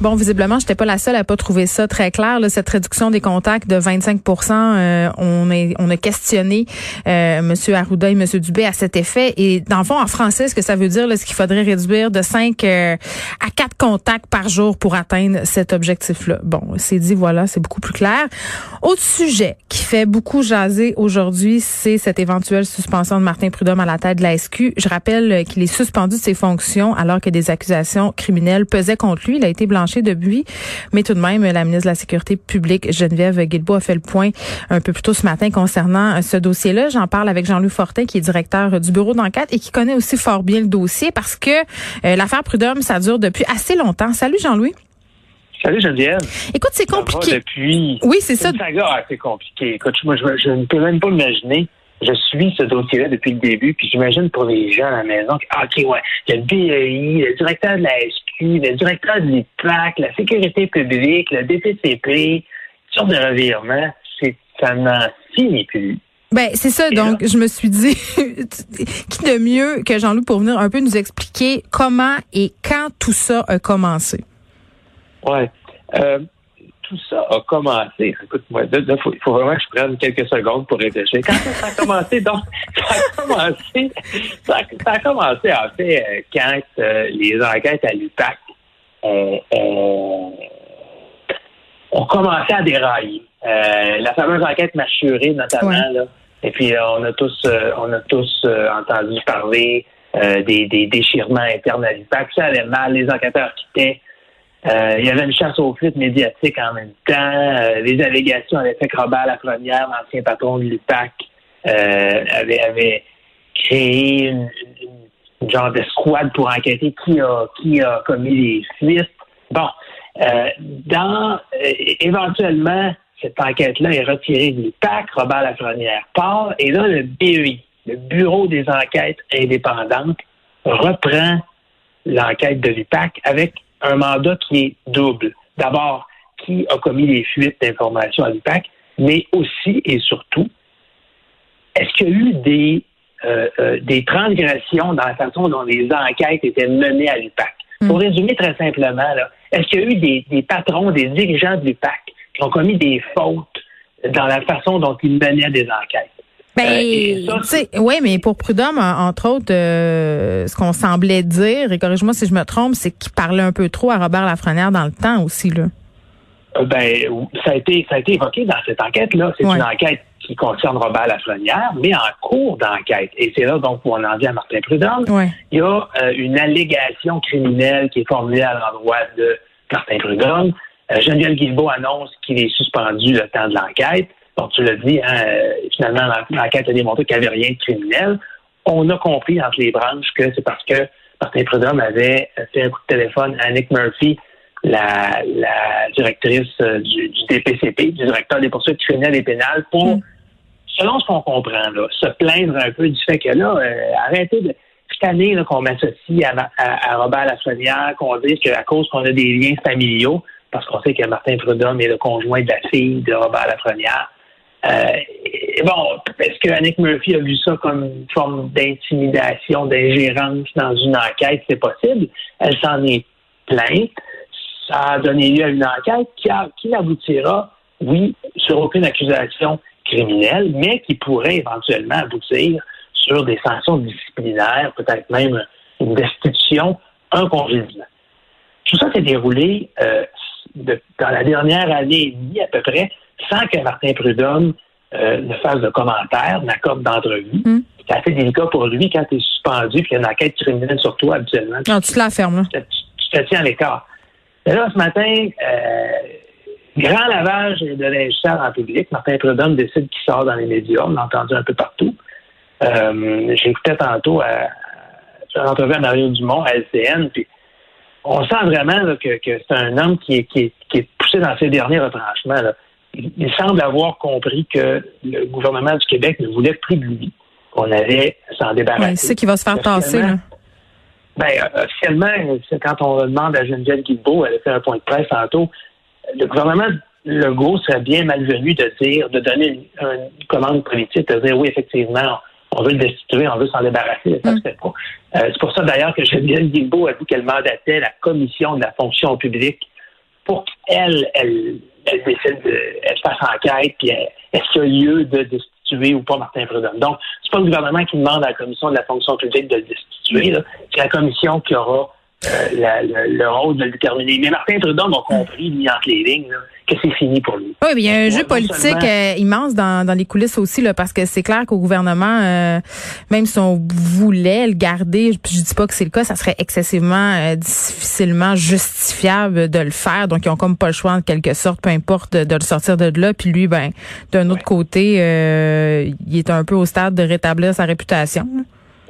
Bon, visiblement, j'étais pas la seule à pas trouver ça très clair. Là, cette réduction des contacts de 25 euh, on, est, on a questionné euh, M. Arruda et M. Dubé à cet effet. Et dans le fond, en français, ce que ça veut dire, c'est qu'il faudrait réduire de 5 euh, à 4 contacts par jour pour atteindre cet objectif-là. Bon, c'est dit, voilà, c'est beaucoup plus clair. Autre sujet qui fait beaucoup jaser aujourd'hui, c'est cette éventuelle suspension de Martin Prudhomme à la tête de la SQ. Je rappelle qu'il est suspendu de ses fonctions alors que des accusations criminelles pesaient contre lui. Il a été blanchi de buis. Mais tout de même, la ministre de la Sécurité publique, Geneviève Guilbeault, a fait le point un peu plus tôt ce matin concernant euh, ce dossier-là. J'en parle avec Jean-Louis Fortin, qui est directeur du bureau d'enquête et qui connaît aussi fort bien le dossier parce que euh, l'affaire Prudhomme, ça dure depuis assez longtemps. Salut Jean-Louis. Salut Geneviève. Écoute, c'est compliqué. depuis. Oui, c'est ça. C'est compliqué. Écoute, moi, je, je ne peux même pas imaginer je suis ce dossier-là depuis le début, puis j'imagine pour les gens à la maison, ah, OK, ouais, le BEI, le directeur de la SQ, le directeur de l'IPAC, la sécurité publique, le DPCP, sortes de revirements, c'est, ça n'en finit plus. Ben, c'est ça. donc, je me suis dit, qui de mieux que Jean-Loup pour venir un peu nous expliquer comment et quand tout ça a commencé? Ouais. Euh, tout ça a commencé, écoute-moi, il faut, vraiment que je prenne quelques secondes pour réfléchir. Quand ça a commencé, donc, ça a commencé, ça a, commencé, en fait, euh, quand euh, les enquêtes à l'UPAC ont, ont, commencé à dérailler. Euh, la fameuse enquête mâchurée, notamment, là. Et puis, on a tous, on a tous entendu parler des, des déchirements internes à l'UPAC. Ça allait mal, les enquêteurs quittaient. Euh, il y avait une chasse aux frites médiatique en même temps. Euh, les allégations avaient fait que Robert Lafrenière, l'ancien patron de l'UPAC, euh, avait, créé une, genre d'escouade pour enquêter qui a, qui a commis les fuites. Bon, dans éventuellement, cette enquête-là est retirée de l'UPAC, Robert Lafrenière part, et là, le BEI, le Bureau des enquêtes indépendantes, reprend l'enquête de l'UPAC avec un mandat qui est double. D'abord, qui a commis les fuites d'informations à l'UPAC, mais aussi et surtout, est-ce qu'il y a eu des, euh, euh, des transgressions dans la façon dont les enquêtes étaient menées à l'UPAC? Hmm. Pour résumer très simplement, est-ce qu'il y a eu des, des patrons, des dirigeants de l'UPAC qui ont commis des fautes dans la façon dont ils menaient des enquêtes? Ben, euh, oui, mais pour Prudhomme, entre autres, euh, ce qu'on semblait dire, et corrige-moi si je me trompe, c'est qu'il parlait un peu trop à Robert Lafrenière dans le temps aussi, là. Euh, ben, ça a été, ça a été évoqué dans cette enquête-là. C'est une enquête qui concerne Robert Lafrenière, mais en cours d'enquête. Et c'est là donc où on en dit à Martin Prudhomme. Il y a une allégation criminelle qui est formulée à l'endroit de Martin Prudhomme. Geneviève Guilbeault annonce qu'il est suspendu le temps de l'enquête tu l'as dit, hein, finalement, l'enquête a démontré qu'il n'y avait rien de criminel. On a compris entre les branches que c'est parce que Martin Prudhomme avait fait un coup de téléphone à Nick Murphy, la, directrice euh, du, DPCP, du directeur des poursuites criminelles et pénales, pour, mm. selon ce qu'on comprend, se plaindre un peu du fait que là, euh, arrêtez de cette année qu'on m'associe à, à, Robert Lassonnière, qu'on dise qu'à cause qu'on a des liens familiaux, parce qu'on sait que Martin Prudhomme est le conjoint de la fille de Robert Lafrenière, euh, bon, est-ce que Annick Murphy a vu ça comme une forme d'intimidation, d'ingérence dans une enquête? C'est possible. Elle s'en est plainte. Ça a donné lieu à une enquête qui, qui aboutira, oui, sur aucune accusation criminelle, mais qui pourrait éventuellement aboutir sur des sanctions disciplinaires, peut-être même une destitution, un congédiement. Tout ça s'est déroulé euh, dans la dernière année et demie à peu près sans que Martin Prudhomme euh, ne fasse de commentaires, n'accorde d'entrevue. Hmm. C'est assez délicat pour lui quand tu es suspendu puis il y a une enquête criminelle sur toi habituellement. Non, tu te la fermes, là. Tu, te tiens à l'écart. Mais là, ce matin, euh, grand lavage de linge en public. Martin Prudhomme décide qu'il sort dans les médias. On l'a entendu un peu partout. Euh, J'écoutais tantôt à, à à Mario Dumont à LCN, puis on sent vraiment que, c'est un homme qui est, qui, est, poussé dans ses derniers retranchements. Il, semble avoir compris que le gouvernement du Québec ne voulait plus de lui, qu'on allait s'en débarrasser. c'est qui va se faire tasser. Là. Ben, officiellement, quand on demande à Geneviève Guilbeault, elle a fait un point de presse tantôt, le gouvernement Legault serait bien malvenu de dire, de donner une, commande politique, de dire oui, effectivement, on veut le destituer, on veut s'en débarrasser. Mm. Euh, c'est pour ça d'ailleurs que Geneviève Guilbeault a dit qu'elle mandatait la commission de la fonction publique pour qu'elle, elle, elle décide, elle fasse enquête, puis est-ce qu'il y a lieu de destituer ou pas Martin Prudhomme. Donc, c'est pas le gouvernement qui demande à la commission de la fonction publique de le destituer, c'est la commission qui aura euh, le, rôle de le déterminer. Mais Martin Prudhomme a compris, mis entre les lignes, que c'est fini pour lui. Oui, mais il y a un jeu politique euh, immense dans, dans les coulisses aussi, là, parce que c'est clair qu'au gouvernement, euh, même si on voulait le garder, je dis pas que c'est le cas, ça serait excessivement difficilement justifiable de le faire. Donc, ils ont comme pas le choix, en quelque sorte, peu importe, de, le sortir de là. Puis lui, ben, d'un autre côté, il est un peu au stade de rétablir sa réputation.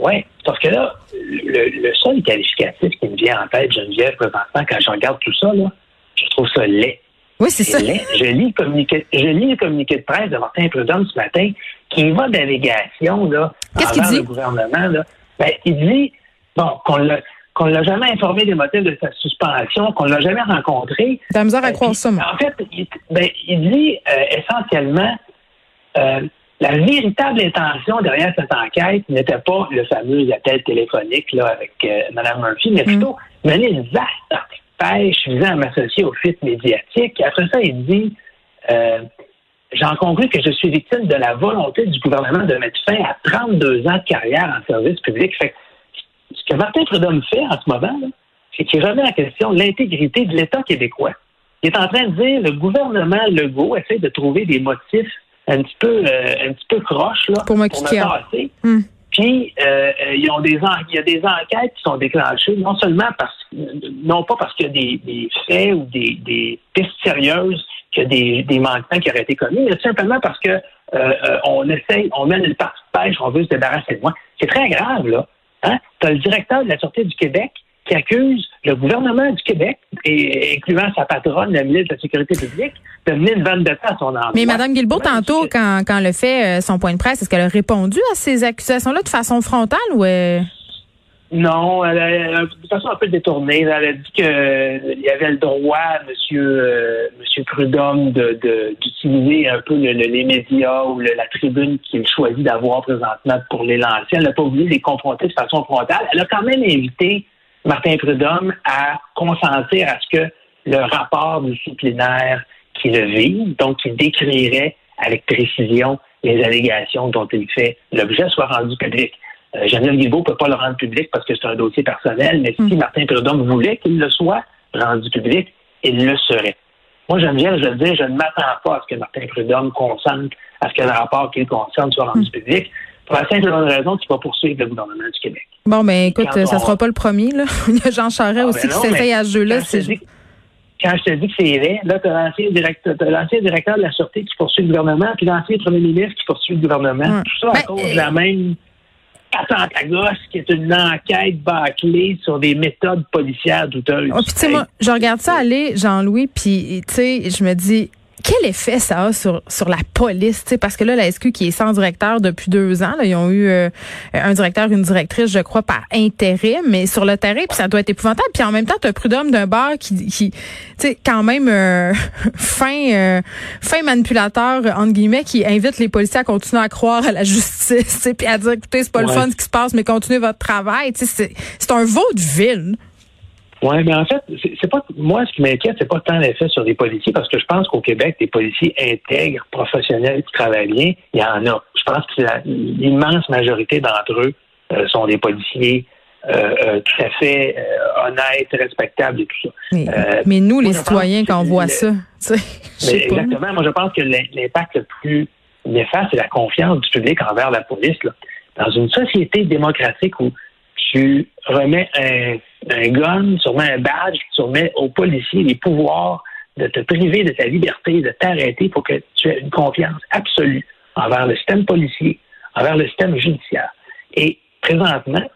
Oui, parce que là, le, seul qualificatif qui me vient en tête, Geneviève, présentement, quand je regarde tout ça, là, je trouve ça laid. Oui, c'est ça. Je lis, le communiqué, je lis le communiqué de presse de Martin Prudhomme ce matin qui va d'allégation là, Qu'est-ce qu'il dit? le gouvernement. Là. Ben, il dit bon, qu'on l'a qu'on l'a jamais informé des motifs de sa suspension, qu'on l'a jamais rencontré. T'as misère à croire ça. En fait, il, ben, il dit euh, essentiellement euh, la véritable intention derrière cette enquête n'était pas le fameux appel téléphonique là, avec euh, Mme Murphy, mais mm. plutôt mener une vaste pêche visant à m'associer au fuites médiatique. Après ça, il dit euh, J'en conclus que je suis victime de la volonté du gouvernement de mettre fin à 32 ans de carrière en service public. Fait ce que Martin Prudhomme fait en ce moment, c'est qu'il remet en question l'intégrité de l'État québécois. Il est en train de dire le gouvernement Legault essaie de trouver des motifs un petit peu euh, un petit peu croche là pour, me hmm. Puis euh, ils ont des il y a des enquêtes qui sont déclenchées non seulement parce non pas parce qu'il y a des, des faits ou des, des pistes sérieuses qu'il y a des, des manquements qui auraient été commis, mais simplement parce que euh, on essaye, on mène une partie de pêche, on veut se débarrasser de moi. C'est très grave, là. Hein? Tu as le directeur de la Sûreté du Québec qui accuse le gouvernement du Québec, et, incluant sa patronne, la ministre de la Sécurité publique, de mener une de temps à son emploi. Mais Mme Guilbeault, tantôt, quand, quand elle a fait euh, son point de presse, est-ce qu'elle a répondu à ces accusations-là de façon frontale ou... Non, elle a, de façon un peu détournée. Elle a dit qu'il euh, y avait le droit, Monsieur, euh, Monsieur Prudhomme, de, d'utiliser un peu les médias ou la tribune qu'il choisit d'avoir présentement pour les lancer. Elle n'a pas voulu les confronter de façon frontale. Elle a quand même invité Martin Prudhomme à consentir à ce que le rapport disciplinaire qui le vise, donc qui décrirait avec précision les allégations dont il fait l'objet, soit rendu public. Euh, Geneviève Guilbeault ne peut pas le rendre public parce que c'est un dossier personnel, mais si hmm. Martin Prudhomme voulait qu'il le soit rendu public, il le serait. Moi, Geneviève, je veux dire, je ne m'attends pas à ce que Martin Prudhomme consente à ce que le rapport qu'il concerne soit rendu hmm. public pour la simple raison qu'il va poursuivre le gouvernement du Québec. Bon, ben écoute, ça ne sera pas le premier. Là. Il y a Jean Charest ah, aussi ben qui s'essaye à ce jeu-là. Quand je te dis que c'est vrai, là, tu as l'ancien directeur, directeur de la Sûreté qui poursuit le gouvernement, puis l'ancien premier ministre qui poursuit le gouvernement. Tout ça à ben, cause de la même attente à gosse qui est une enquête bâclée sur des méthodes policières douteuses. Oh, puis tu sais, moi, je regarde ça aller, Jean-Louis, puis tu sais, je me dis, quel effet ça a sur, sur la police? Parce que là, la SQ qui est sans directeur depuis deux ans, là, ils ont eu euh, un directeur, une directrice, je crois, par intérim, mais sur le terrain, puis ça doit être épouvantable. Puis en même temps, tu as Prud'homme d'un bar qui, qui tu sais, quand même euh, fin, euh, fin manipulateur, entre guillemets, qui invite les policiers à continuer à croire à la justice, puis à dire, écoutez, c'est pas le fun ce qui se passe, mais continuez votre travail. C'est un vaudeville. Oui, mais en fait, c'est pas moi ce qui m'inquiète, c'est pas tant l'effet sur les policiers, parce que je pense qu'au Québec, des policiers intègres, professionnels, qui travaillent bien, il y en a. Je pense que l'immense majorité d'entre eux euh, sont des policiers euh, euh, tout à fait honnêtes, respectables et tout ça. Mais, nous, les citoyens, quand on voit ça, exactement. Moi, je pense que l'impact le plus néfaste, c'est la confiance du public envers la police. Dans une société démocratique où tu remets un, un gun, sûrement un badge, tu remets aux policiers les pouvoirs de te priver de ta liberté, de t'arrêter pour que tu aies une confiance absolue envers le système policier, envers le système judiciaire. présentement,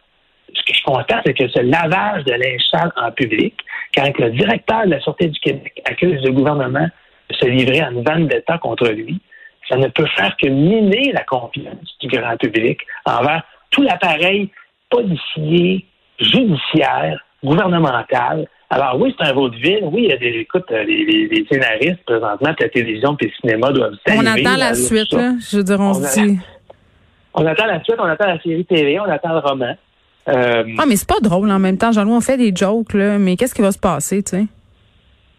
ce que je constate, c'est que ce lavage de linge sale en public, quand le directeur de la Sûreté du Québec accuse le gouvernement de se livrer à une vendetta contre lui, ça ne peut faire que miner la confiance du grand public envers tout l'appareil policier, judiciaire, gouvernemental. Alors oui, c'est un vaudeville. Oui, il y a des, écoute, euh, les, scénaristes présentement la télévision et le cinéma doivent On attend la suite, là. Je veux dire, on, se dit. On attend la suite, on attend la série télé, on attend le roman. Euh, ah, mais c'est pas drôle en même temps. Jean-Louis, on fait des jokes, là, mais qu'est-ce qui va se passer, tu sais?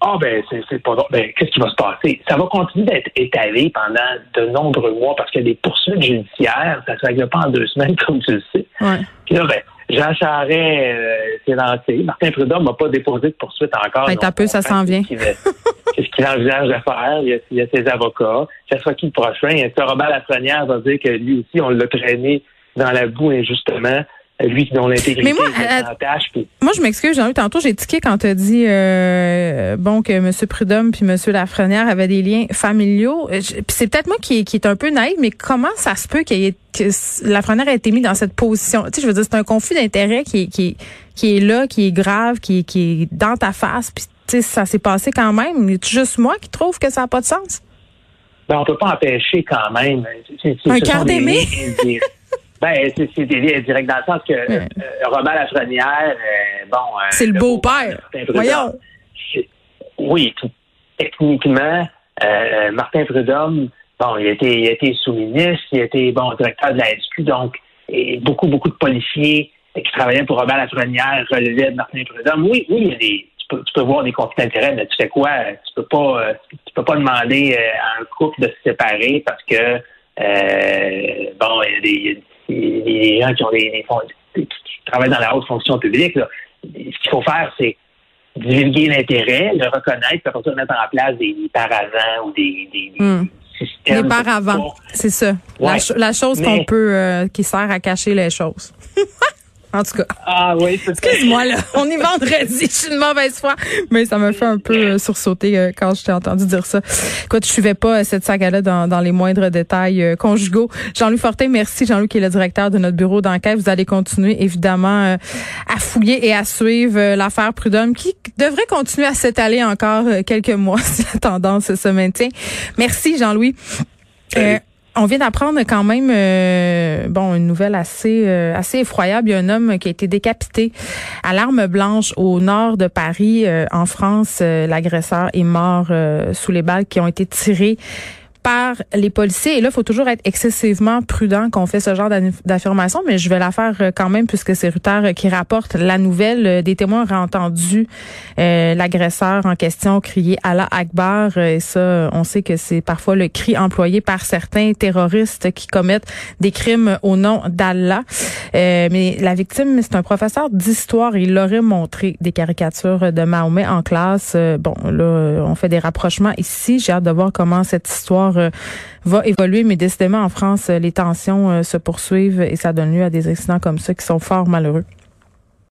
Ah ben c'est pas drôle. Ben, qu'est-ce qui va se passer? Ça va continuer d'être étalé pendant de nombreux mois parce que les poursuites judiciaires, ça se règle pas en deux semaines, comme tu le sais. Ouais. Puis là, ben, Jean Charest euh, s'est lancé. Martin Prudhomme n'a pas déposé de poursuite encore. Ben, un peu, ça s'en vient. Qu'est-ce qu'il envisage de faire? Il y, a, il y a ses avocats. Ça sera qui le prochain? Et Robert Lafrenière va dire que lui aussi, on l'a traîné dans la boue injustement lui dont l'intégrité moi, euh, Moi, je m'excuse, Jean-Luc, tantôt j'ai tiqué quand tu as dit euh, bon que M. Prudhomme puis M. Lafrenière avaient des liens familiaux. Euh, puis c'est peut-être moi qui, qui est un peu naïf, mais comment ça se peut qu'il ait, que Lafrenière ait été mis dans cette position? Tu sais, je veux dire, c'est un conflit d'intérêts qui, qui, qui est là, qui est grave, qui, qui est dans ta face, puis tu sais, ça s'est passé quand même. C'est juste moi qui trouve que ça n'a pas de sens? Ben, on peut pas empêcher quand même. un quart d'aimer? Ben, c'est direct dans le sens que euh, Robert Lafrenière, euh, bon. Euh, c'est le beau-père. Voyons. Oui, techniquement, Martin Prudhomme, bon, il a été, il été sous-ministre, il a été, bon, directeur de la SQ, donc, et beaucoup, beaucoup de policiers qui travaillaient pour Robert Lafrenière relevaient de Martin Prudhomme. Oui, oui, il y a des, tu peux, tu peux voir des conflits d'intérêts, mais tu fais quoi? Tu peux pas, tu peux pas demander à un couple de se séparer parce que, bon, il y a des, les, gens qui ont des, qui travaillent dans la haute fonction publique, ce qu'il faut faire, c'est divulguer l'intérêt, le reconnaître, puis après mettre en place des, paravents ou des, des, hmm. systèmes. Des paravents, c'est ça. La, chose qu'on peut, euh, qui sert à cacher les choses. En tout cas. Ah oui, Excuse-moi, là. On est vendredi. Je suis une mauvaise foi. Mais ça m'a fait un peu euh, sursauter euh, quand je t'ai entendu dire ça. Écoute, je suivais pas euh, cette saga-là dans, dans les moindres détails conjugaux. Jean-Louis Fortin, merci. Jean-Louis qui est le directeur de notre bureau d'enquête. Vous allez continuer, évidemment, à fouiller et à suivre l'affaire Prudhomme qui devrait continuer à s'étaler encore quelques mois si la tendance se maintient. Merci, Jean-Louis. On vient d'apprendre quand même euh, bon une nouvelle assez euh, assez effroyable. Il y a un homme qui a été décapité à l'arme blanche au nord de Paris, euh, en France. L'agresseur est mort sous les balles qui ont été tirées par les policiers. Et là, il faut toujours être excessivement prudent quand on fait ce genre d'affirmation, mais je vais la faire euh, quand même puisque c'est Ruther euh, qui rapporte la nouvelle. Euh, des témoins auraient entendu l'agresseur en question crier Allah Akbar. Et ça, on sait que c'est parfois le cri employé par certains terroristes qui commettent des crimes au nom d'Allah. mais la victime, c'est un professeur d'histoire. Il aurait montré des caricatures de Mahomet en classe. bon, là, on fait des rapprochements ici. J'ai hâte de voir comment cette histoire euh, va évoluer, mais décidément en France, les tensions euh, se poursuivent et ça donne lieu à des accidents comme ça qui sont fort malheureux.